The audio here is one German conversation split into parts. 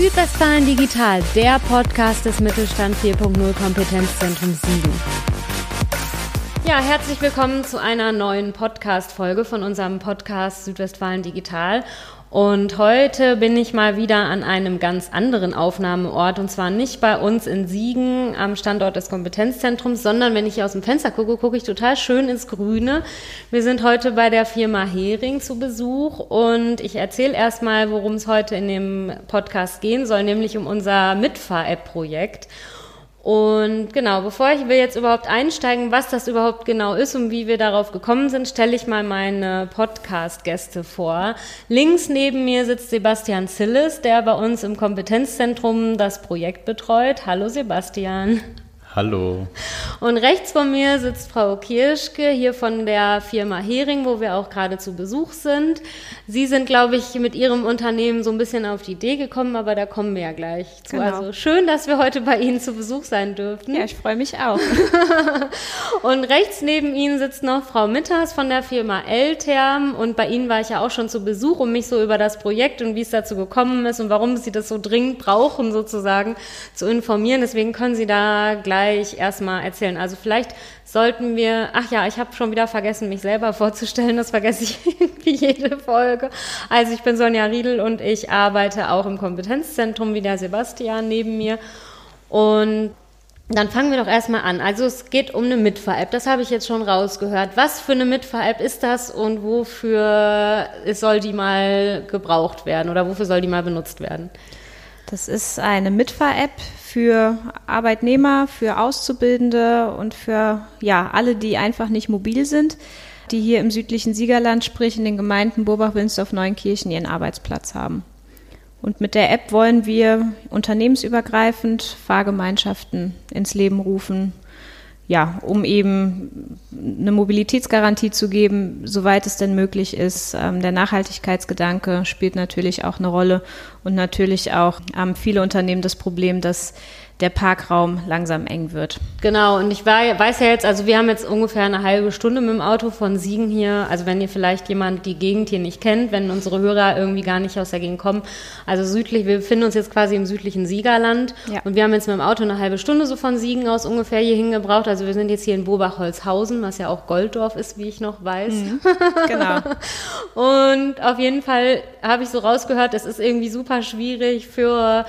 Südwestfalen Digital, der Podcast des Mittelstand 4.0 Kompetenzzentrum Siegen. Ja, herzlich willkommen zu einer neuen Podcast-Folge von unserem Podcast Südwestfalen Digital. Und heute bin ich mal wieder an einem ganz anderen Aufnahmeort und zwar nicht bei uns in Siegen am Standort des Kompetenzzentrums, sondern wenn ich hier aus dem Fenster gucke, gucke ich total schön ins Grüne. Wir sind heute bei der Firma Hering zu Besuch und ich erzähle erstmal, worum es heute in dem Podcast gehen soll, nämlich um unser Mitfahr-App-Projekt. Und genau, bevor wir jetzt überhaupt einsteigen, was das überhaupt genau ist und wie wir darauf gekommen sind, stelle ich mal meine Podcast-Gäste vor. Links neben mir sitzt Sebastian Zillis, der bei uns im Kompetenzzentrum das Projekt betreut. Hallo Sebastian. Hallo. Und rechts von mir sitzt Frau Kirschke hier von der Firma Hering, wo wir auch gerade zu Besuch sind. Sie sind, glaube ich, mit Ihrem Unternehmen so ein bisschen auf die Idee gekommen, aber da kommen wir ja gleich zu. Genau. Also schön, dass wir heute bei Ihnen zu Besuch sein dürften. Ja, ich freue mich auch. und rechts neben Ihnen sitzt noch Frau Mitters von der Firma Elterm und bei Ihnen war ich ja auch schon zu Besuch, um mich so über das Projekt und wie es dazu gekommen ist und warum Sie das so dringend brauchen, sozusagen zu informieren. Deswegen können Sie da gleich gleich erstmal erzählen. Also vielleicht sollten wir, ach ja, ich habe schon wieder vergessen, mich selber vorzustellen. Das vergesse ich irgendwie jede Folge. Also ich bin Sonja Riedel und ich arbeite auch im Kompetenzzentrum wie der Sebastian neben mir. Und dann fangen wir doch erstmal an. Also es geht um eine Mitfahr-App, das habe ich jetzt schon rausgehört. Was für eine Mitfahr-App ist das und wofür soll die mal gebraucht werden oder wofür soll die mal benutzt werden? Das ist eine Mitfahr-App für Arbeitnehmer, für Auszubildende und für ja, alle, die einfach nicht mobil sind, die hier im südlichen Siegerland, sprich in den Gemeinden Burbach-Wilnsdorf, Neunkirchen, ihren Arbeitsplatz haben. Und mit der App wollen wir unternehmensübergreifend Fahrgemeinschaften ins Leben rufen, ja, um eben eine Mobilitätsgarantie zu geben, soweit es denn möglich ist. Ähm, der Nachhaltigkeitsgedanke spielt natürlich auch eine Rolle und natürlich auch haben viele Unternehmen das Problem, dass der Parkraum langsam eng wird. Genau, und ich war, weiß ja jetzt, also wir haben jetzt ungefähr eine halbe Stunde mit dem Auto von Siegen hier. Also wenn ihr vielleicht jemand die Gegend hier nicht kennt, wenn unsere Hörer irgendwie gar nicht aus der Gegend kommen. Also südlich, wir befinden uns jetzt quasi im südlichen Siegerland ja. und wir haben jetzt mit dem Auto eine halbe Stunde so von Siegen aus ungefähr hier hingebraucht. Also wir sind jetzt hier in Bobach-Holzhausen, was ja auch Golddorf ist, wie ich noch weiß. Mhm, genau. und auf jeden Fall habe ich so rausgehört, es ist irgendwie super schwierig für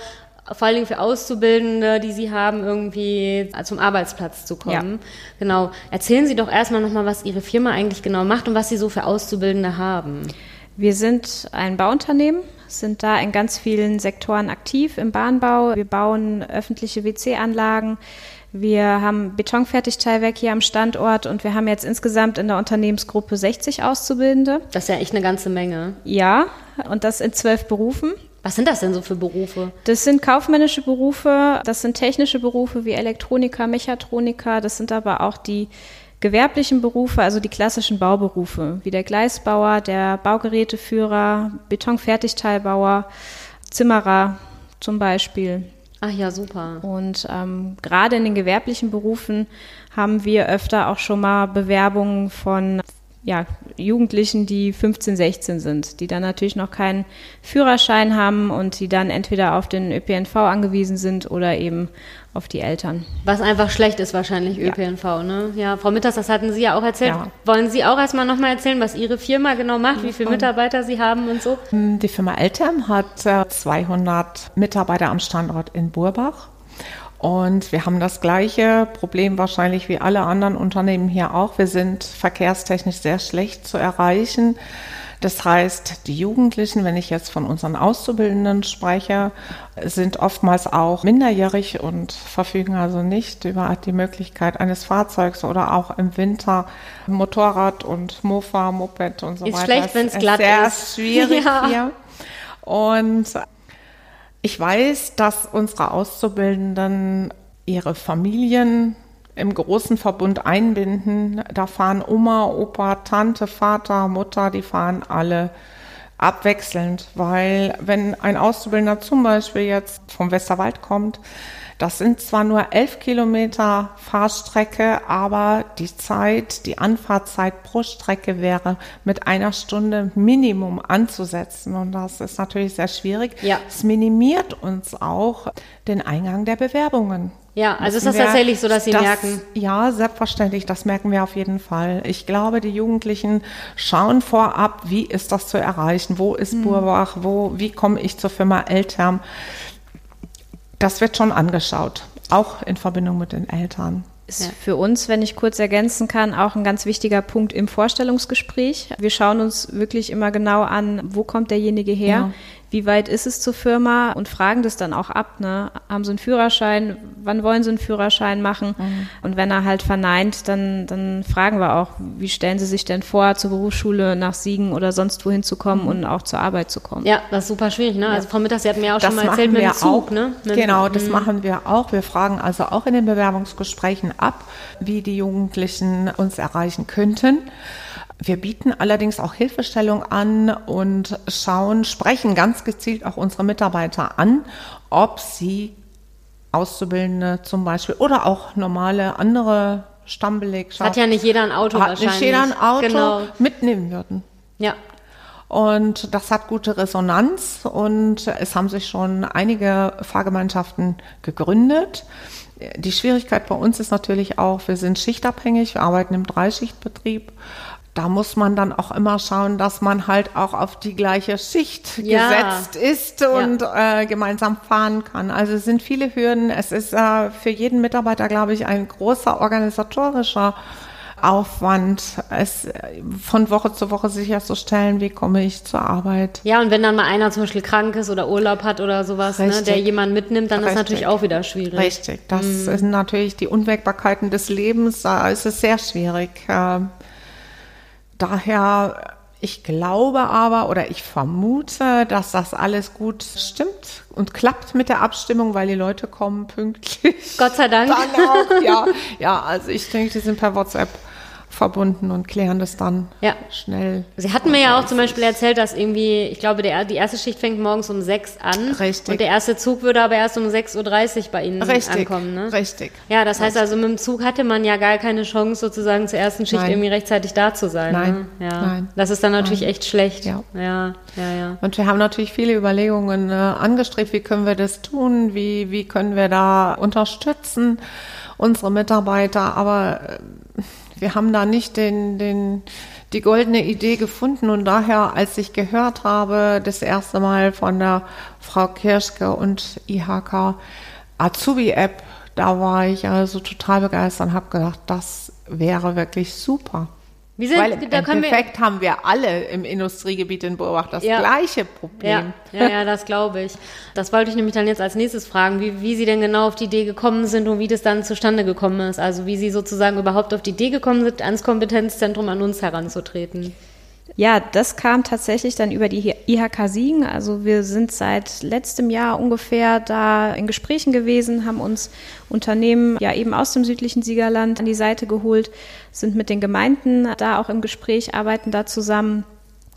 vor allen Dingen für Auszubildende, die Sie haben, irgendwie zum Arbeitsplatz zu kommen. Ja. Genau. Erzählen Sie doch erstmal nochmal, was Ihre Firma eigentlich genau macht und was Sie so für Auszubildende haben. Wir sind ein Bauunternehmen, sind da in ganz vielen Sektoren aktiv im Bahnbau. Wir bauen öffentliche WC-Anlagen. Wir haben Betonfertigteilwerk hier am Standort und wir haben jetzt insgesamt in der Unternehmensgruppe 60 Auszubildende. Das ist ja echt eine ganze Menge. Ja, und das in zwölf Berufen. Was sind das denn so für Berufe? Das sind kaufmännische Berufe, das sind technische Berufe wie Elektroniker, Mechatroniker, das sind aber auch die gewerblichen Berufe, also die klassischen Bauberufe, wie der Gleisbauer, der Baugeräteführer, Betonfertigteilbauer, Zimmerer zum Beispiel. Ach ja, super. Und ähm, gerade in den gewerblichen Berufen haben wir öfter auch schon mal Bewerbungen von ja, Jugendlichen, die 15, 16 sind, die dann natürlich noch keinen Führerschein haben und die dann entweder auf den ÖPNV angewiesen sind oder eben auf die Eltern. Was einfach schlecht ist wahrscheinlich ÖPNV, ja. ne? Ja, Frau Mitters, das hatten Sie ja auch erzählt. Ja. Wollen Sie auch erstmal nochmal erzählen, was Ihre Firma genau macht, wie viele Mitarbeiter Sie haben und so? Die Firma Eltern hat 200 äh, Mitarbeiter am Standort in Burbach und wir haben das gleiche Problem wahrscheinlich wie alle anderen Unternehmen hier auch. Wir sind verkehrstechnisch sehr schlecht zu erreichen. Das heißt, die Jugendlichen, wenn ich jetzt von unseren Auszubildenden spreche, sind oftmals auch minderjährig und verfügen also nicht über die Möglichkeit eines Fahrzeugs oder auch im Winter Motorrad und Mofa, Moped und so ist weiter. Ist schlecht, wenn es glatt sehr ist. Sehr schwierig ja. hier. Und ich weiß, dass unsere Auszubildenden ihre Familien im großen Verbund einbinden. Da fahren Oma, Opa, Tante, Vater, Mutter, die fahren alle abwechselnd, weil wenn ein Auszubildender zum Beispiel jetzt vom Westerwald kommt, das sind zwar nur elf Kilometer Fahrstrecke, aber die Zeit, die Anfahrtzeit pro Strecke wäre mit einer Stunde Minimum anzusetzen. Und das ist natürlich sehr schwierig. Ja. Es minimiert uns auch den Eingang der Bewerbungen. Ja, also ist das wir, tatsächlich so, dass Sie das, merken? Ja, selbstverständlich, das merken wir auf jeden Fall. Ich glaube, die Jugendlichen schauen vorab, wie ist das zu erreichen? Wo ist hm. Burbach? Wo, wie komme ich zur Firma Eltern? das wird schon angeschaut, auch in Verbindung mit den Eltern. Ist ja. für uns, wenn ich kurz ergänzen kann, auch ein ganz wichtiger Punkt im Vorstellungsgespräch. Wir schauen uns wirklich immer genau an, wo kommt derjenige her, ja wie weit ist es zur Firma und fragen das dann auch ab. Ne? Haben sie einen Führerschein? Wann wollen sie einen Führerschein machen? Mhm. Und wenn er halt verneint, dann, dann fragen wir auch, wie stellen sie sich denn vor, zur Berufsschule nach Siegen oder sonst wohin zu kommen mhm. und auch zur Arbeit zu kommen? Ja, das ist super schwierig. Ne? Also Frau Mittag, Sie hatten mir auch das schon mal erzählt mit dem Zug. Auch. Ne? genau, das mhm. machen wir auch. Wir fragen also auch in den Bewerbungsgesprächen ab, wie die Jugendlichen uns erreichen könnten. Wir bieten allerdings auch Hilfestellung an und schauen, sprechen ganz gezielt auch unsere Mitarbeiter an, ob sie Auszubildende zum Beispiel oder auch normale andere Stammbelegschaft. Hat ja nicht jeder ein Auto hat wahrscheinlich. nicht jeder ein Auto genau. mitnehmen würden. Ja. Und das hat gute Resonanz und es haben sich schon einige Fahrgemeinschaften gegründet. Die Schwierigkeit bei uns ist natürlich auch, wir sind schichtabhängig, wir arbeiten im Dreischichtbetrieb da muss man dann auch immer schauen, dass man halt auch auf die gleiche Schicht ja. gesetzt ist und ja. äh, gemeinsam fahren kann. Also es sind viele Hürden. Es ist äh, für jeden Mitarbeiter, glaube ich, ein großer organisatorischer Aufwand, es äh, von Woche zu Woche sicherzustellen, wie komme ich zur Arbeit. Ja, und wenn dann mal einer zum Beispiel krank ist oder Urlaub hat oder sowas, ne, der jemanden mitnimmt, dann Richtig. ist natürlich auch wieder schwierig. Richtig, das mhm. sind natürlich die Unwägbarkeiten des Lebens, da ist es sehr schwierig. Daher, ich glaube aber oder ich vermute, dass das alles gut stimmt und klappt mit der Abstimmung, weil die Leute kommen pünktlich. Gott sei Dank. Dann auch, ja. Ja, also ich denke, die sind per WhatsApp verbunden und klären das dann ja. schnell. Sie hatten mir ja auch zum Beispiel erzählt, dass irgendwie, ich glaube, der, die erste Schicht fängt morgens um sechs an. Richtig. Und der erste Zug würde aber erst um 6.30 Uhr bei Ihnen Richtig. ankommen. Ne? Richtig. Ja, das heißt also, mit dem Zug hatte man ja gar keine Chance, sozusagen zur ersten Schicht Nein. irgendwie rechtzeitig da zu sein. Nein. Ne? Ja. Nein. Das ist dann natürlich Nein. echt schlecht. Ja. ja. Ja, ja. Und wir haben natürlich viele Überlegungen äh, angestrebt, wie können wir das tun, wie, wie können wir da unterstützen, unsere Mitarbeiter, aber äh, wir haben da nicht den, den, die goldene Idee gefunden und daher, als ich gehört habe, das erste Mal von der Frau Kirschke und IHK Azubi-App, da war ich also total begeistert und habe gedacht, das wäre wirklich super. Wie sind, Weil im Endeffekt wir, haben wir alle im Industriegebiet in Burbach das ja, gleiche Problem. Ja, ja, ja das glaube ich. Das wollte ich nämlich dann jetzt als nächstes fragen, wie, wie Sie denn genau auf die Idee gekommen sind und wie das dann zustande gekommen ist. Also wie Sie sozusagen überhaupt auf die Idee gekommen sind, ans Kompetenzzentrum an uns heranzutreten. Ja, das kam tatsächlich dann über die IHK Siegen. Also wir sind seit letztem Jahr ungefähr da in Gesprächen gewesen, haben uns Unternehmen ja eben aus dem südlichen Siegerland an die Seite geholt, sind mit den Gemeinden da auch im Gespräch, arbeiten da zusammen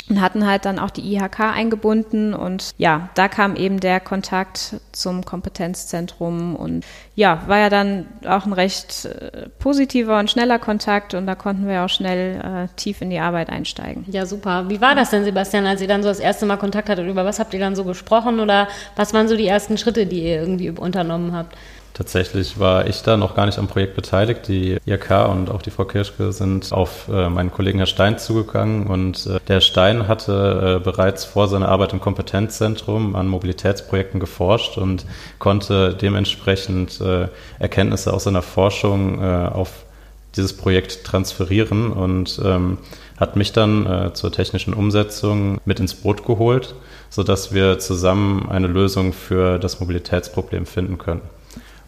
und hatten halt dann auch die IHK eingebunden und ja, da kam eben der Kontakt zum Kompetenzzentrum und ja, war ja dann auch ein recht äh, positiver und schneller Kontakt und da konnten wir auch schnell äh, tief in die Arbeit einsteigen. Ja, super. Wie war das denn, Sebastian, als ihr dann so das erste Mal Kontakt hattet? Über was habt ihr dann so gesprochen oder was waren so die ersten Schritte, die ihr irgendwie unternommen habt? Tatsächlich war ich da noch gar nicht am Projekt beteiligt. Die IRK und auch die Frau Kirschke sind auf äh, meinen Kollegen Herr Stein zugegangen und äh, der Stein hatte äh, bereits vor seiner Arbeit im Kompetenzzentrum an Mobilitätsprojekten geforscht und konnte dementsprechend äh, Erkenntnisse aus seiner Forschung äh, auf dieses Projekt transferieren und ähm, hat mich dann äh, zur technischen Umsetzung mit ins Boot geholt, sodass wir zusammen eine Lösung für das Mobilitätsproblem finden können.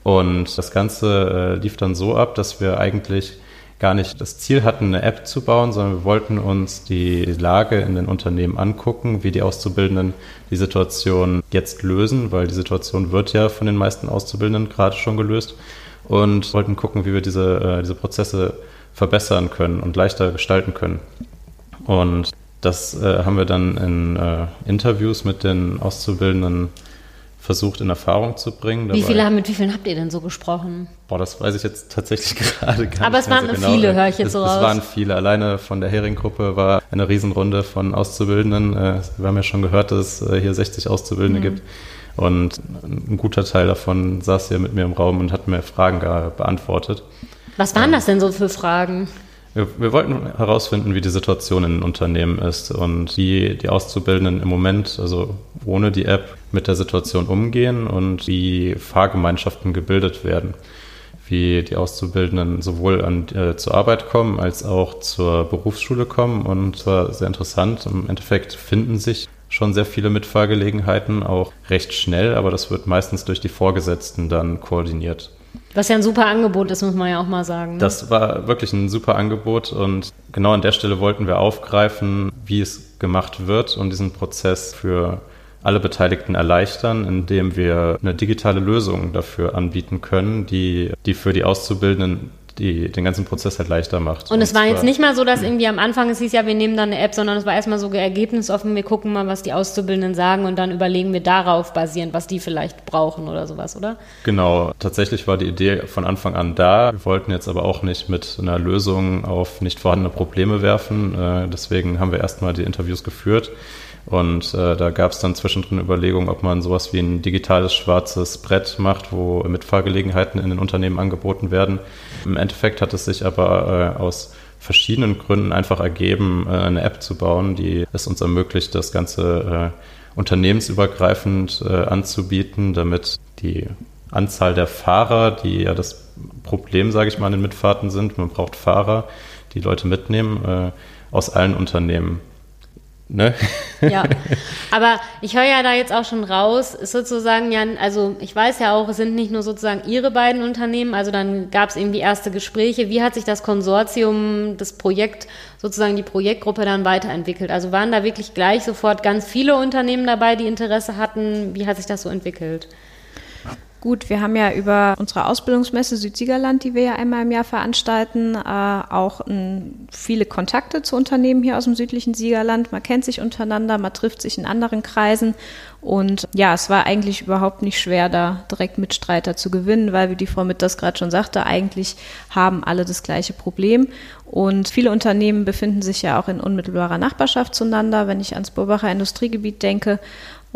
Und das Ganze äh, lief dann so ab, dass wir eigentlich gar nicht das Ziel hatten, eine App zu bauen, sondern wir wollten uns die Lage in den Unternehmen angucken, wie die Auszubildenden die Situation jetzt lösen, weil die Situation wird ja von den meisten Auszubildenden gerade schon gelöst und wollten gucken, wie wir diese, äh, diese Prozesse verbessern können und leichter gestalten können. Und das äh, haben wir dann in äh, Interviews mit den Auszubildenden versucht in Erfahrung zu bringen. Wie viele haben, mit wie vielen habt ihr denn so gesprochen? Boah, das weiß ich jetzt tatsächlich gerade gar Aber nicht. Aber es waren so genau. viele, höre ich jetzt es, so raus. Es waren viele. Alleine von der Hering-Gruppe war eine Riesenrunde von Auszubildenden. Äh, wir haben ja schon gehört, dass es äh, hier 60 Auszubildende mhm. gibt. Und ein guter Teil davon saß hier mit mir im Raum und hat mir Fragen beantwortet. Was waren das denn so für Fragen? Wir, wir, wollten herausfinden, wie die Situation in Unternehmen ist und wie die Auszubildenden im Moment, also ohne die App, mit der Situation umgehen und wie Fahrgemeinschaften gebildet werden. Wie die Auszubildenden sowohl an, äh, zur Arbeit kommen als auch zur Berufsschule kommen. Und zwar sehr interessant. Im Endeffekt finden sich schon sehr viele Mitfahrgelegenheiten, auch recht schnell, aber das wird meistens durch die Vorgesetzten dann koordiniert. Was ja ein super Angebot ist, muss man ja auch mal sagen. Ne? Das war wirklich ein super Angebot und genau an der Stelle wollten wir aufgreifen, wie es gemacht wird und diesen Prozess für alle Beteiligten erleichtern, indem wir eine digitale Lösung dafür anbieten können, die, die für die Auszubildenden die den ganzen Prozess halt leichter macht. Und, und es war jetzt nicht mal so, dass irgendwie am Anfang es hieß, ja, wir nehmen dann eine App, sondern es war erstmal so ergebnisoffen, wir gucken mal, was die Auszubildenden sagen und dann überlegen wir darauf basierend, was die vielleicht brauchen oder sowas, oder? Genau, tatsächlich war die Idee von Anfang an da. Wir wollten jetzt aber auch nicht mit einer Lösung auf nicht vorhandene Probleme werfen. Äh, deswegen haben wir erstmal die Interviews geführt. Und äh, da gab es dann zwischendrin Überlegungen, ob man sowas wie ein digitales schwarzes Brett macht, wo Mitfahrgelegenheiten in den Unternehmen angeboten werden. Im Endeffekt hat es sich aber äh, aus verschiedenen Gründen einfach ergeben, äh, eine App zu bauen, die es uns ermöglicht, das Ganze äh, unternehmensübergreifend äh, anzubieten, damit die Anzahl der Fahrer, die ja das Problem, sage ich mal, in den Mitfahrten sind, man braucht Fahrer, die Leute mitnehmen, äh, aus allen Unternehmen Ne? Ja, aber ich höre ja da jetzt auch schon raus, ist sozusagen ja, also ich weiß ja auch, es sind nicht nur sozusagen Ihre beiden Unternehmen, also dann gab es irgendwie erste Gespräche. Wie hat sich das Konsortium, das Projekt, sozusagen die Projektgruppe dann weiterentwickelt? Also waren da wirklich gleich sofort ganz viele Unternehmen dabei, die Interesse hatten? Wie hat sich das so entwickelt? Gut, wir haben ja über unsere Ausbildungsmesse Südsiegerland, die wir ja einmal im Jahr veranstalten, äh, auch ein, viele Kontakte zu Unternehmen hier aus dem südlichen Siegerland. Man kennt sich untereinander, man trifft sich in anderen Kreisen. Und ja, es war eigentlich überhaupt nicht schwer, da direkt Mitstreiter zu gewinnen, weil, wie die Frau Mitt das gerade schon sagte, eigentlich haben alle das gleiche Problem. Und viele Unternehmen befinden sich ja auch in unmittelbarer Nachbarschaft zueinander. Wenn ich ans Burbacher Industriegebiet denke,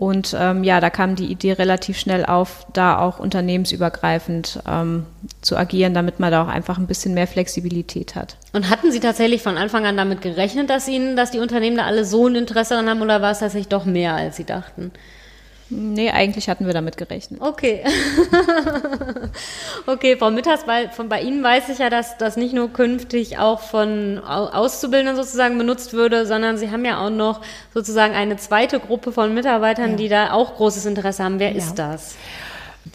und ähm, ja, da kam die Idee relativ schnell auf, da auch unternehmensübergreifend ähm, zu agieren, damit man da auch einfach ein bisschen mehr Flexibilität hat. Und hatten Sie tatsächlich von Anfang an damit gerechnet, dass Ihnen, dass die Unternehmen da alle so ein Interesse daran haben oder war es tatsächlich doch mehr, als Sie dachten? Nee, eigentlich hatten wir damit gerechnet. Okay. okay, Frau Mitters, bei, von, bei Ihnen weiß ich ja, dass das nicht nur künftig auch von Auszubildenden sozusagen benutzt würde, sondern Sie haben ja auch noch sozusagen eine zweite Gruppe von Mitarbeitern, ja. die da auch großes Interesse haben. Wer ja. ist das?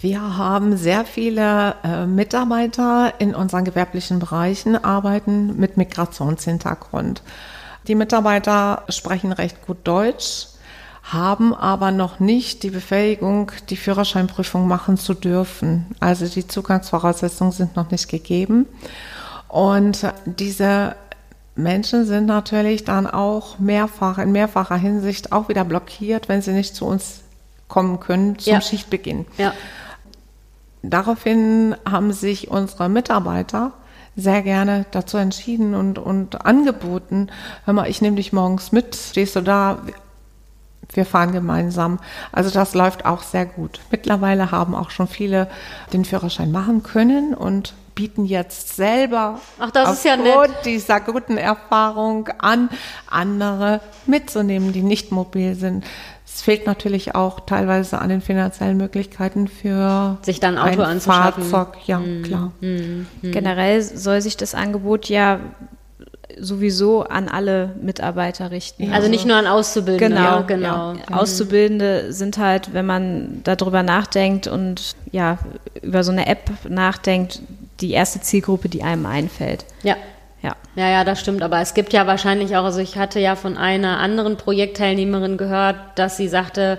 Wir haben sehr viele äh, Mitarbeiter in unseren gewerblichen Bereichen, arbeiten mit Migrationshintergrund. Die Mitarbeiter sprechen recht gut Deutsch haben aber noch nicht die Befähigung, die Führerscheinprüfung machen zu dürfen. Also die Zugangsvoraussetzungen sind noch nicht gegeben. Und diese Menschen sind natürlich dann auch mehrfach, in mehrfacher Hinsicht auch wieder blockiert, wenn sie nicht zu uns kommen können zum ja. Schichtbeginn. Ja. Daraufhin haben sich unsere Mitarbeiter sehr gerne dazu entschieden und, und angeboten, hör mal, ich nehme dich morgens mit, stehst du da, wir fahren gemeinsam. Also das läuft auch sehr gut. Mittlerweile haben auch schon viele den Führerschein machen können und bieten jetzt selber Ach, das aufgrund ist ja nett. dieser guten Erfahrung an, andere mitzunehmen, die nicht mobil sind. Es fehlt natürlich auch teilweise an den finanziellen Möglichkeiten für sich dann Auto ein anzuschaffen. Fahrzeug, ja, mhm. klar. Mhm. Generell soll sich das Angebot ja sowieso an alle Mitarbeiter richten. Also, nicht nur an Auszubildende. Genau, genau. Ja. Auszubildende sind halt, wenn man darüber nachdenkt und ja, über so eine App nachdenkt, die erste Zielgruppe, die einem einfällt. Ja. Ja. ja, ja, das stimmt. Aber es gibt ja wahrscheinlich auch, also ich hatte ja von einer anderen Projektteilnehmerin gehört, dass sie sagte,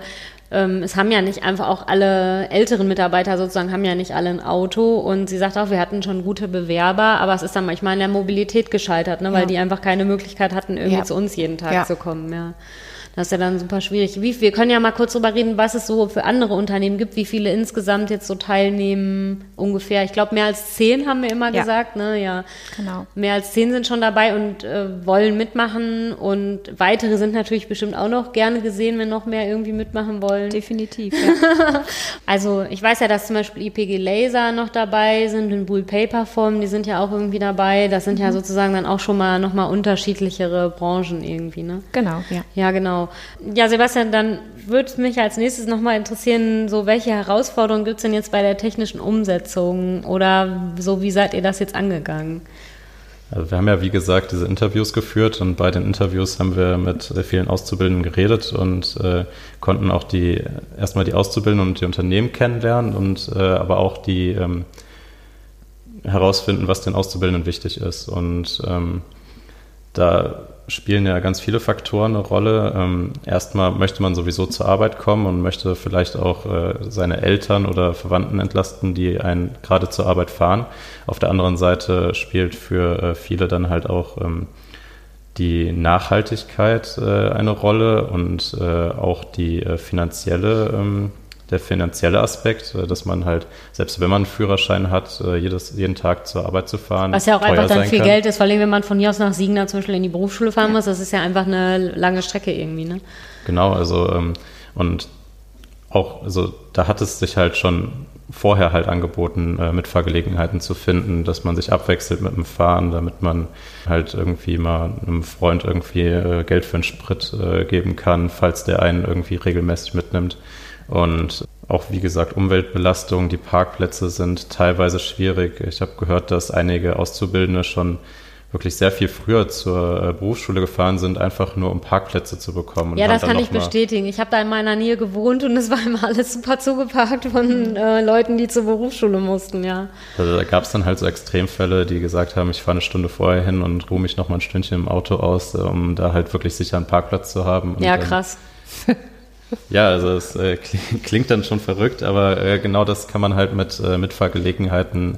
es haben ja nicht einfach auch alle älteren Mitarbeiter sozusagen, haben ja nicht alle ein Auto. Und sie sagt auch, wir hatten schon gute Bewerber, aber es ist dann manchmal in der Mobilität gescheitert, ne, weil Ja. die einfach keine Möglichkeit hatten, irgendwie Ja. zu uns jeden Tag Ja. zu kommen. Ja. Das ist ja dann super schwierig. Wie, wir können ja mal kurz drüber reden, was es so für andere Unternehmen gibt, wie viele insgesamt jetzt so teilnehmen ungefähr. Ich glaube, mehr als zehn haben wir immer Ja. gesagt, ne? Ja. Genau. Mehr als zehn sind schon dabei und äh, wollen mitmachen und weitere sind natürlich bestimmt auch noch gerne gesehen, wenn noch mehr irgendwie mitmachen wollen. Definitiv. Ja. Also ich weiß ja, dass zum Beispiel IPG Laser noch dabei sind und Bull Paper Form, die sind ja auch irgendwie dabei. Das sind ja sozusagen dann auch schon mal nochmal unterschiedlichere Branchen irgendwie, ne? genau, ja. Ja, genau. Ja, Sebastian, dann würde mich als nächstes nochmal interessieren, so welche Herausforderungen gibt es denn jetzt bei der technischen Umsetzung oder so, wie seid ihr das jetzt angegangen? Also wir haben ja, wie gesagt, diese Interviews geführt und bei den Interviews haben wir mit sehr vielen Auszubildenden geredet und äh, konnten auch die erstmal die Auszubildenden und die Unternehmen kennenlernen und äh, aber auch die ähm, herausfinden, was den Auszubildenden wichtig ist. Und ähm, da spielen ja ganz viele Faktoren eine Rolle. Ähm, erstmal möchte man sowieso zur Arbeit kommen und möchte vielleicht auch äh, seine Eltern oder Verwandten entlasten, die einen gerade zur Arbeit fahren. Auf der anderen Seite spielt für äh, viele dann halt auch ähm, die Nachhaltigkeit äh, eine Rolle und äh, auch die äh, finanzielle, ähm, der finanzielle Aspekt, äh, dass man halt, selbst wenn man einen Führerschein hat, äh, jedes, jeden Tag zur Arbeit zu fahren. Was ja auch einfach dann viel kann. Geld ist, vor allem wenn man von hier aus nach Siegen zum Beispiel in die Berufsschule fahren muss, das ist ja einfach eine lange Strecke irgendwie, ne? Genau, also ähm, und auch, also da hat es sich halt schon vorher halt angeboten, äh, Mitfahrgelegenheiten zu finden, dass man sich abwechselt mit dem Fahren, damit man halt irgendwie mal einem Freund irgendwie äh, Geld für einen Sprit äh, geben kann, falls der einen irgendwie regelmäßig mitnimmt. Und auch wie gesagt, Umweltbelastung, die Parkplätze sind teilweise schwierig. Ich habe gehört, dass einige Auszubildende schon wirklich sehr viel früher zur äh, Berufsschule gefahren sind, einfach nur um Parkplätze zu bekommen. Ja, das dann kann ich bestätigen. Ich habe da in meiner Nähe gewohnt und es war immer alles super zugeparkt von äh, Leuten, die zur Berufsschule mussten, ja. Also da gab es dann halt so Extremfälle, die gesagt haben, ich fahre eine Stunde vorher hin und ruhe mich noch mal ein Stündchen im Auto aus, äh, um da halt wirklich sicher einen Parkplatz zu haben. Ja, dann- krass. Ja, also es äh, klingt, dann schon verrückt, aber äh, genau das kann man halt mit äh, Mitfahrgelegenheiten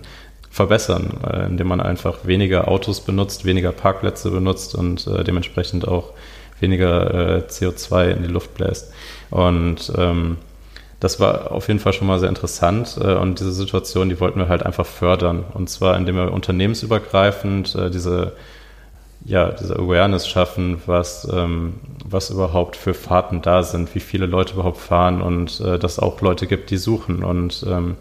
verbessern, äh, indem man einfach weniger Autos benutzt, weniger Parkplätze benutzt und äh, dementsprechend auch weniger äh, CO2 in die Luft bläst. Und ähm, das war auf jeden Fall schon mal sehr interessant und diese Situation, die wollten wir halt einfach fördern. Und zwar, indem wir unternehmensübergreifend diese ja, diese Awareness schaffen, was, ähm, was überhaupt für Fahrten da sind, wie viele Leute überhaupt fahren und äh, dass auch Leute gibt, die suchen. Und ähm,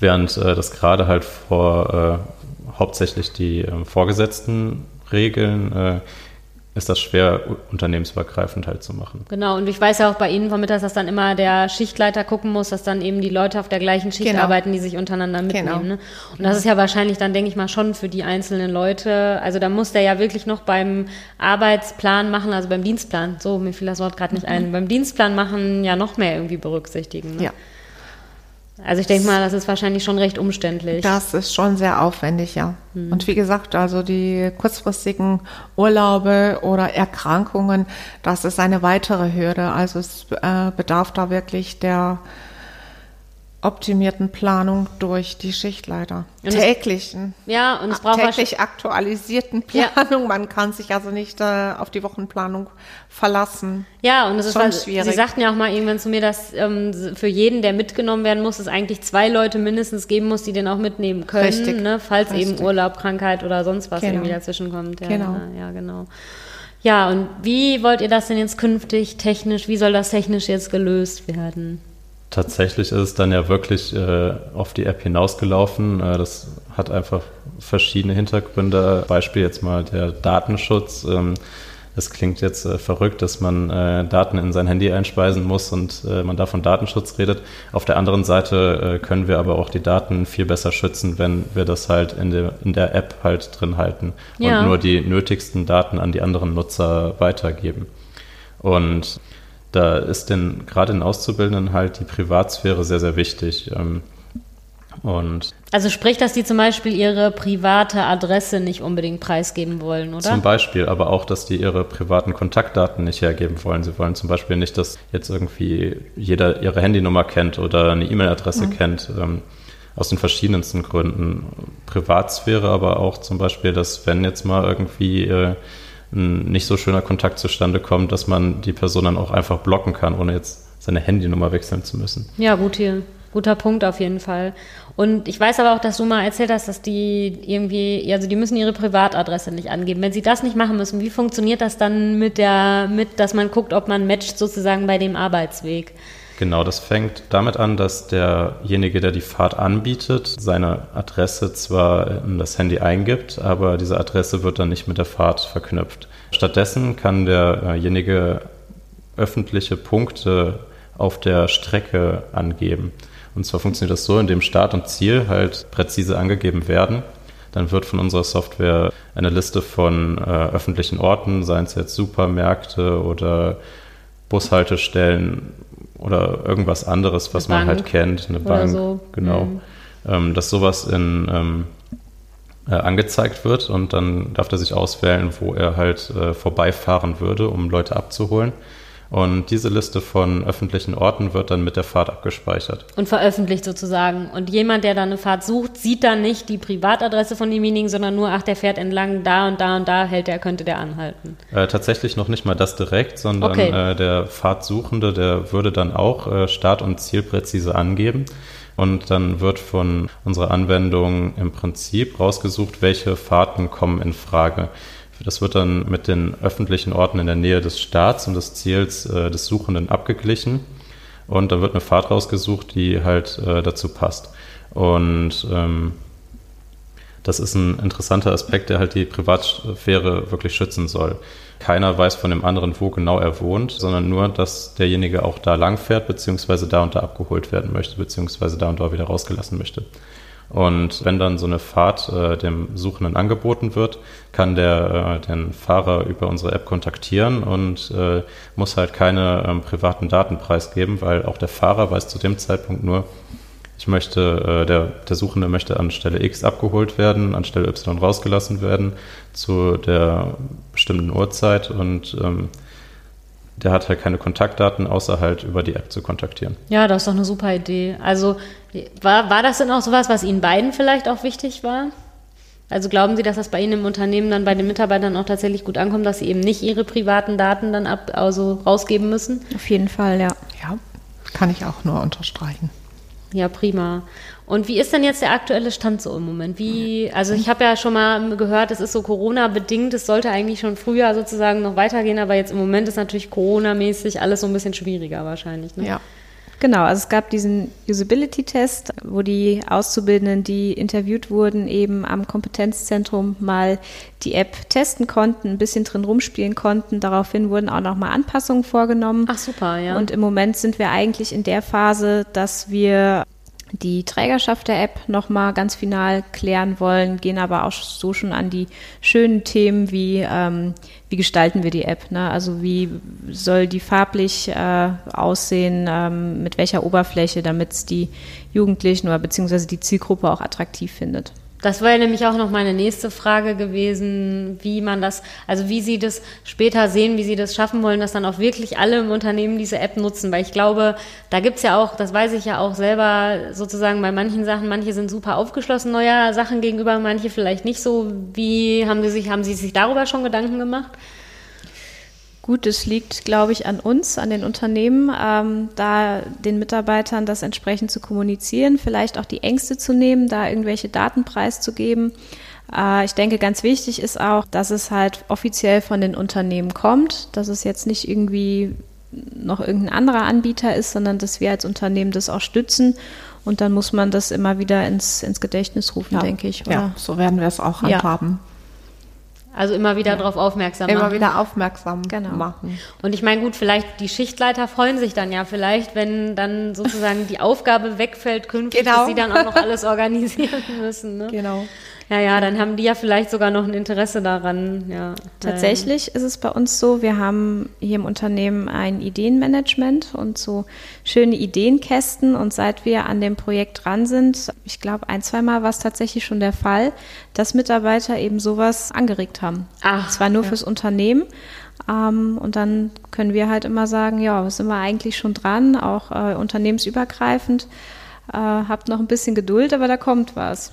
während äh, das gerade halt vor äh, hauptsächlich die äh, Vorgesetzten regeln, äh, ist das schwer, unternehmensübergreifend halt zu machen. Genau, und ich weiß ja auch bei Ihnen vermittelt, dass dann immer der Schichtleiter gucken muss, dass dann eben die Leute auf der gleichen Schicht Genau. arbeiten, die sich untereinander mitnehmen. Genau. Ne? Und das ist ja wahrscheinlich dann, denke ich mal, schon für die einzelnen Leute. Also da muss der ja wirklich noch beim Arbeitsplan machen, also beim Dienstplan, so mir fiel das Wort gerade nicht ein, beim Dienstplan machen ja noch mehr irgendwie berücksichtigen. Ne? Ja. Also ich denke mal, das ist wahrscheinlich schon recht umständlich. Das ist schon sehr aufwendig, ja. Und wie gesagt, also die kurzfristigen Urlaube oder Erkrankungen, das ist eine weitere Hürde. Also es äh, bedarf da wirklich der optimierten Planung durch die Schichtleiter. Und es- täglichen, ja, und es braucht täglich aktualisierten Ja. Planung. Man kann sich also nicht äh, auf die Wochenplanung verlassen. Ja, und es ist Schon was, schwierig. Sie sagten ja auch mal irgendwann zu mir, dass ähm, für jeden, der mitgenommen werden muss, es eigentlich zwei Leute mindestens geben muss, die den auch mitnehmen können, Richtig. ne, falls eben Richtig. Urlaub, Krankheit oder sonst was Genau. irgendwie dazwischen kommt. Ja, Genau. Ja, ja, genau. Ja, und wie wollt ihr das denn jetzt künftig technisch, wie soll das technisch jetzt gelöst werden? Tatsächlich ist es dann ja wirklich äh, auf die App hinausgelaufen. Äh, das hat einfach verschiedene Hintergründe. Beispiel jetzt mal der Datenschutz. Ähm, es klingt jetzt äh, verrückt, dass man äh, Daten in sein Handy einspeisen muss und äh, man da von Datenschutz redet. Auf der anderen Seite äh, können wir aber auch die Daten viel besser schützen, wenn wir das halt in der, in der App halt drin halten Ja. und nur die nötigsten Daten an die anderen Nutzer weitergeben. Und da ist denn gerade den Auszubildenden halt die Privatsphäre sehr, sehr wichtig. Ähm, Und Also sprich, dass die zum Beispiel ihre private Adresse nicht unbedingt preisgeben wollen, oder? Zum Beispiel, aber auch, dass die ihre privaten Kontaktdaten nicht hergeben wollen. Sie wollen zum Beispiel nicht, dass jetzt irgendwie jeder ihre Handynummer kennt oder eine E-Mail-Adresse mhm. kennt. Ähm, aus den verschiedensten Gründen. Privatsphäre, aber auch zum Beispiel, dass wenn jetzt mal irgendwie äh, ein nicht so schöner Kontakt zustande kommt, dass man die Person dann auch einfach blocken kann, ohne jetzt seine Handynummer wechseln zu müssen. Ja, gut hier. Guter Punkt auf jeden Fall. Und ich weiß aber auch, dass du mal erzählt hast, dass die irgendwie, also die müssen ihre Privatadresse nicht angeben. Wenn sie das nicht machen müssen, wie funktioniert das dann mit der, mit, dass man guckt, ob man matcht sozusagen bei dem Arbeitsweg? Genau, das fängt damit an, dass derjenige, der die Fahrt anbietet, seine Adresse zwar in das Handy eingibt, aber diese Adresse wird dann nicht mit der Fahrt verknüpft. Stattdessen kann derjenige öffentliche Punkte auf der Strecke angeben. Und zwar funktioniert das so, indem Start und Ziel halt präzise angegeben werden. Dann wird von unserer Software eine Liste von äh, öffentlichen Orten, seien es jetzt Supermärkte oder Bushaltestellen, oder irgendwas anderes, was man halt halt kennt, eine Bank, so. genau, mhm. ähm, dass sowas in, ähm, äh, angezeigt wird und dann darf er sich auswählen, wo er halt äh, vorbeifahren würde, um Leute abzuholen. Und diese Liste von öffentlichen Orten wird dann mit der Fahrt abgespeichert. Und veröffentlicht sozusagen. Und jemand, der dann eine Fahrt sucht, sieht dann nicht die Privatadresse von demjenigen, sondern nur, ach, der fährt entlang da und da und da, hält der, könnte der anhalten. Äh, tatsächlich noch nicht mal das direkt, sondern okay. äh, der Fahrtsuchende, der würde dann auch äh, Start- und Ziel präzise angeben. Und dann wird von unserer Anwendung im Prinzip rausgesucht, welche Fahrten kommen in Frage. Das wird dann mit den öffentlichen Orten in der Nähe des Starts und des Ziels äh, des Suchenden abgeglichen. Und dann wird eine Fahrt rausgesucht, die halt äh, dazu passt. Und ähm, das ist ein interessanter Aspekt, der halt die Privatsphäre wirklich schützen soll. Keiner weiß von dem anderen, wo genau er wohnt, sondern nur, dass derjenige auch da lang fährt, beziehungsweise da und da abgeholt werden möchte, beziehungsweise da und da wieder rausgelassen möchte. Und wenn dann so eine Fahrt äh, dem Suchenden angeboten wird, kann der äh, den Fahrer über unsere App kontaktieren und äh, muss halt keine ähm, privaten Daten preisgeben, weil auch der Fahrer weiß zu dem Zeitpunkt nur, ich möchte, äh, der, der Suchende möchte an Stelle X abgeholt werden, an Stelle Y rausgelassen werden zu der bestimmten Uhrzeit und ähm, der hat halt keine Kontaktdaten, außer halt über die App zu kontaktieren. Ja, das ist doch eine super Idee. Also war, war das denn auch sowas, was Ihnen beiden vielleicht auch wichtig war? Also glauben Sie, dass das bei Ihnen im Unternehmen dann bei den Mitarbeitern auch tatsächlich gut ankommt, dass sie eben nicht ihre privaten Daten dann ab, also rausgeben müssen? Auf jeden Fall, ja. Ja, kann ich auch nur unterstreichen. Ja, prima. Und wie ist denn jetzt der aktuelle Stand so im Moment? Wie, also ich habe ja schon mal gehört, es ist so Corona-bedingt, es sollte eigentlich schon früher sozusagen noch weitergehen, aber jetzt im Moment ist natürlich Corona-mäßig alles so ein bisschen schwieriger wahrscheinlich. Ne? Ja. Genau, also es gab diesen Usability-Test, wo die Auszubildenden, die interviewt wurden, eben am Kompetenzzentrum mal die App testen konnten, ein bisschen drin rumspielen konnten. Daraufhin wurden auch nochmal Anpassungen vorgenommen. Ach super, ja. Und im Moment sind wir eigentlich in der Phase, dass wir die Trägerschaft der App nochmal ganz final klären wollen, gehen aber auch so schon an die schönen Themen wie, ähm, wie gestalten wir die App, ne? also wie soll die farblich äh, aussehen, ähm, mit welcher Oberfläche, damit es die Jugendlichen oder beziehungsweise die Zielgruppe auch attraktiv findet. Das wäre nämlich auch noch meine nächste Frage gewesen, wie man das, also wie Sie das später sehen, wie Sie das schaffen wollen, dass dann auch wirklich alle im Unternehmen diese App nutzen. Weil ich glaube, da gibt's ja auch, das weiß ich ja auch selber sozusagen bei manchen Sachen, manche sind super aufgeschlossen neuer Sachen gegenüber, manche vielleicht nicht so. Wie haben Sie sich, haben Sie sich darüber schon Gedanken gemacht? Gut, es liegt, glaube ich, an uns, an den Unternehmen, ähm, da den Mitarbeitern das entsprechend zu kommunizieren, vielleicht auch die Ängste zu nehmen, da irgendwelche Daten preiszugeben. Äh, ich denke, ganz wichtig ist auch, dass es halt offiziell von den Unternehmen kommt, dass es jetzt nicht irgendwie noch irgendein anderer Anbieter ist, sondern dass wir als Unternehmen das auch stützen. Und dann muss man das immer wieder ins, ins Gedächtnis rufen, ja. denke ich. Oder? Ja, so werden wir es auch handhaben. Ja. Also immer wieder ja. darauf aufmerksam immer machen. Immer wieder aufmerksam genau. machen. Und ich meine, gut, vielleicht die Schichtleiter freuen sich dann ja vielleicht, wenn dann sozusagen die Aufgabe wegfällt künftig, genau. dass sie dann auch noch alles organisieren müssen. Ne? Genau. Ja, ja, dann haben die ja vielleicht sogar noch ein Interesse daran. Ja. Tatsächlich ist es bei uns so, wir haben hier im Unternehmen ein Ideenmanagement und so schöne Ideenkästen. Und seit wir an dem Projekt dran sind, ich glaube, ein, zweimal war es tatsächlich schon der Fall, dass Mitarbeiter eben sowas angeregt haben. Ach, Zwar nur ja. fürs Unternehmen. Ähm, und dann können wir halt immer sagen, ja, sind wir eigentlich schon dran, auch äh, unternehmensübergreifend. Äh, habt noch ein bisschen Geduld, aber da kommt was.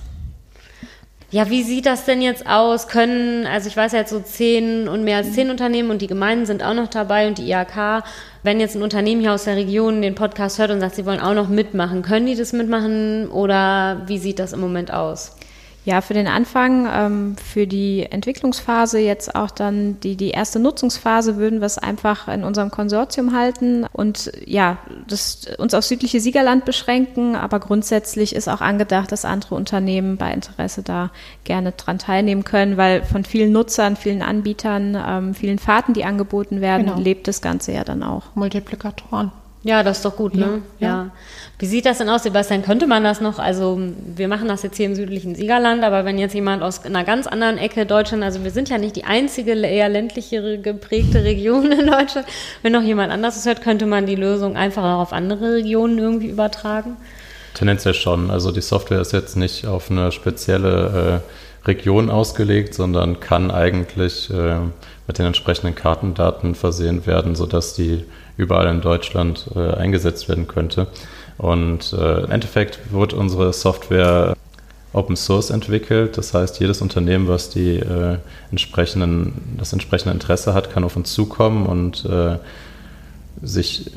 Ja, wie sieht das denn jetzt aus? Können, also ich weiß ja jetzt so zehn und mehr als zehn Unternehmen und die Gemeinden sind auch noch dabei und die IHK. Wenn jetzt ein Unternehmen hier aus der Region den Podcast hört und sagt, sie wollen auch noch mitmachen, können die das mitmachen oder wie sieht das im Moment aus? Ja, für den Anfang, ähm, für die Entwicklungsphase, jetzt auch dann die, die erste Nutzungsphase, würden wir es einfach in unserem Konsortium halten und ja, das, uns auf südliche Siegerland beschränken. Aber grundsätzlich ist auch angedacht, dass andere Unternehmen bei Interesse da gerne dran teilnehmen können, weil von vielen Nutzern, vielen Anbietern, ähm, vielen Fahrten, die angeboten werden, genau. lebt das Ganze ja dann auch. Multiplikatoren. Ja, das ist doch gut, ne? Ja. ja. Wie sieht das denn aus, Sebastian? Könnte man das noch, also wir machen das jetzt hier im südlichen Siegerland, aber wenn jetzt jemand aus einer ganz anderen Ecke Deutschland, also wir sind ja nicht die einzige eher ländlichere geprägte Region in Deutschland, wenn noch jemand anderes hört, könnte man die Lösung einfach auch auf andere Regionen irgendwie übertragen? Tendenziell schon. Also die Software ist jetzt nicht auf eine spezielle äh, Region ausgelegt, sondern kann eigentlich äh, mit den entsprechenden Kartendaten versehen werden, sodass die überall in Deutschland äh, eingesetzt werden könnte. Und äh, im Endeffekt wird unsere Software Open Source entwickelt. Das heißt, jedes Unternehmen, was die äh, entsprechenden, das entsprechende Interesse hat, kann auf uns zukommen und äh, sich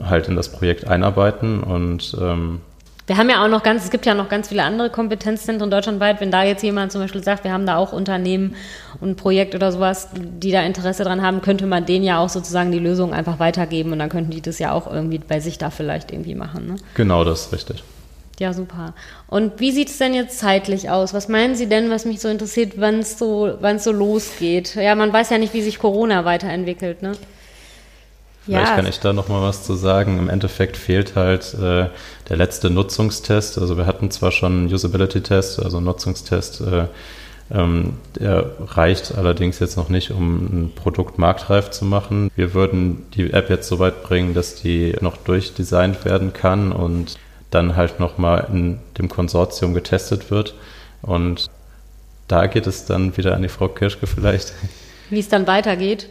halt in das Projekt einarbeiten und ähm, wir haben ja auch noch ganz, es gibt ja noch ganz viele andere Kompetenzzentren deutschlandweit. Wenn da jetzt jemand zum Beispiel sagt, wir haben da auch Unternehmen und ein Projekt oder sowas, die da Interesse dran haben, könnte man denen ja auch sozusagen die Lösung einfach weitergeben und dann könnten die das ja auch irgendwie bei sich da vielleicht irgendwie machen. Ne? Genau, das ist richtig. Ja, super. Und wie sieht es denn jetzt zeitlich aus? Was meinen Sie denn, was mich so interessiert, wann es so, so losgeht? Ja, man weiß ja nicht, wie sich Corona weiterentwickelt, ne? Vielleicht ja. kann ich da noch mal was zu sagen. Im Endeffekt fehlt halt äh, der letzte Nutzungstest. Also wir hatten zwar schon einen Usability-Test, also einen Nutzungstest, äh, ähm, der reicht allerdings jetzt noch nicht, um ein Produkt marktreif zu machen. Wir würden die App jetzt so weit bringen, dass die noch durchdesignt werden kann und dann halt noch mal in dem Konsortium getestet wird. Und da geht es dann wieder an die Frau Kirschke vielleicht. Wie es dann weitergeht.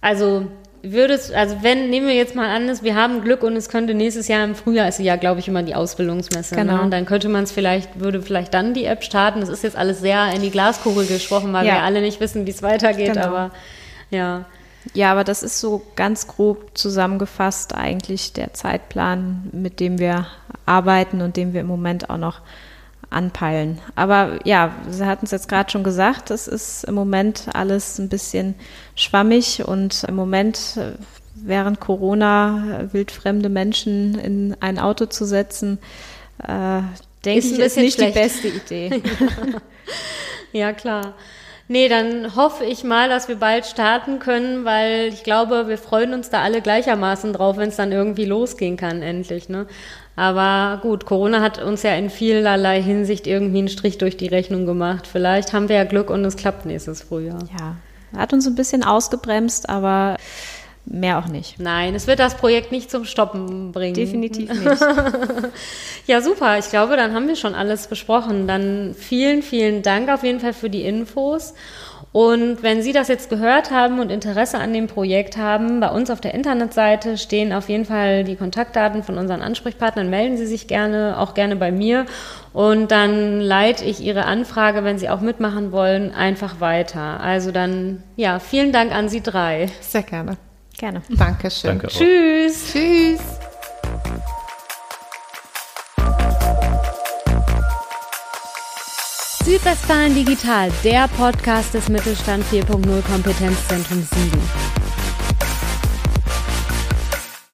Also Würdest, also wenn, nehmen wir jetzt mal an, wir haben Glück und es könnte nächstes Jahr im Frühjahr, ist ja, glaube ich, immer die Ausbildungsmesse. Ne? Genau. Ne? Und dann könnte man es vielleicht, würde vielleicht dann die App starten. Das ist jetzt alles sehr in die Glaskugel gesprochen, weil ja. wir alle nicht wissen, wie es weitergeht, genau. aber ja. Ja, aber das ist so ganz grob zusammengefasst eigentlich der Zeitplan, mit dem wir arbeiten und dem wir im Moment auch noch anpeilen. Aber ja, Sie hatten es jetzt gerade schon gesagt, es ist im Moment alles ein bisschen schwammig und im Moment äh, während Corona äh, wildfremde Menschen in ein Auto zu setzen, äh, denke ich, ist nicht schlecht. die beste Idee. ja, klar. Nee, dann hoffe ich mal, dass wir bald starten können, weil ich glaube, wir freuen uns da alle gleichermaßen drauf, wenn es dann irgendwie losgehen kann, endlich. Ne? Aber gut, Corona hat uns ja in vielerlei Hinsicht irgendwie einen Strich durch die Rechnung gemacht. Vielleicht haben wir ja Glück und es klappt nächstes Frühjahr. Ja, hat uns ein bisschen ausgebremst, aber mehr auch nicht. Nein, es wird das Projekt nicht zum Stoppen bringen. Definitiv nicht. ja, super. Ich glaube, dann haben wir schon alles besprochen. Dann vielen, vielen Dank auf jeden Fall für die Infos. Und wenn Sie das jetzt gehört haben und Interesse an dem Projekt haben, bei uns auf der Internetseite stehen auf jeden Fall die Kontaktdaten von unseren Ansprechpartnern. Melden Sie sich gerne, auch gerne bei mir. Und dann leite ich Ihre Anfrage, wenn Sie auch mitmachen wollen, einfach weiter. Also dann, ja, vielen Dank an Sie drei. Sehr gerne. Gerne. Dankeschön. Danke Tschüss. Tschüss. Südwestfalen Digital, der Podcast des Mittelstand 4.0 Kompetenzzentrum Siegen.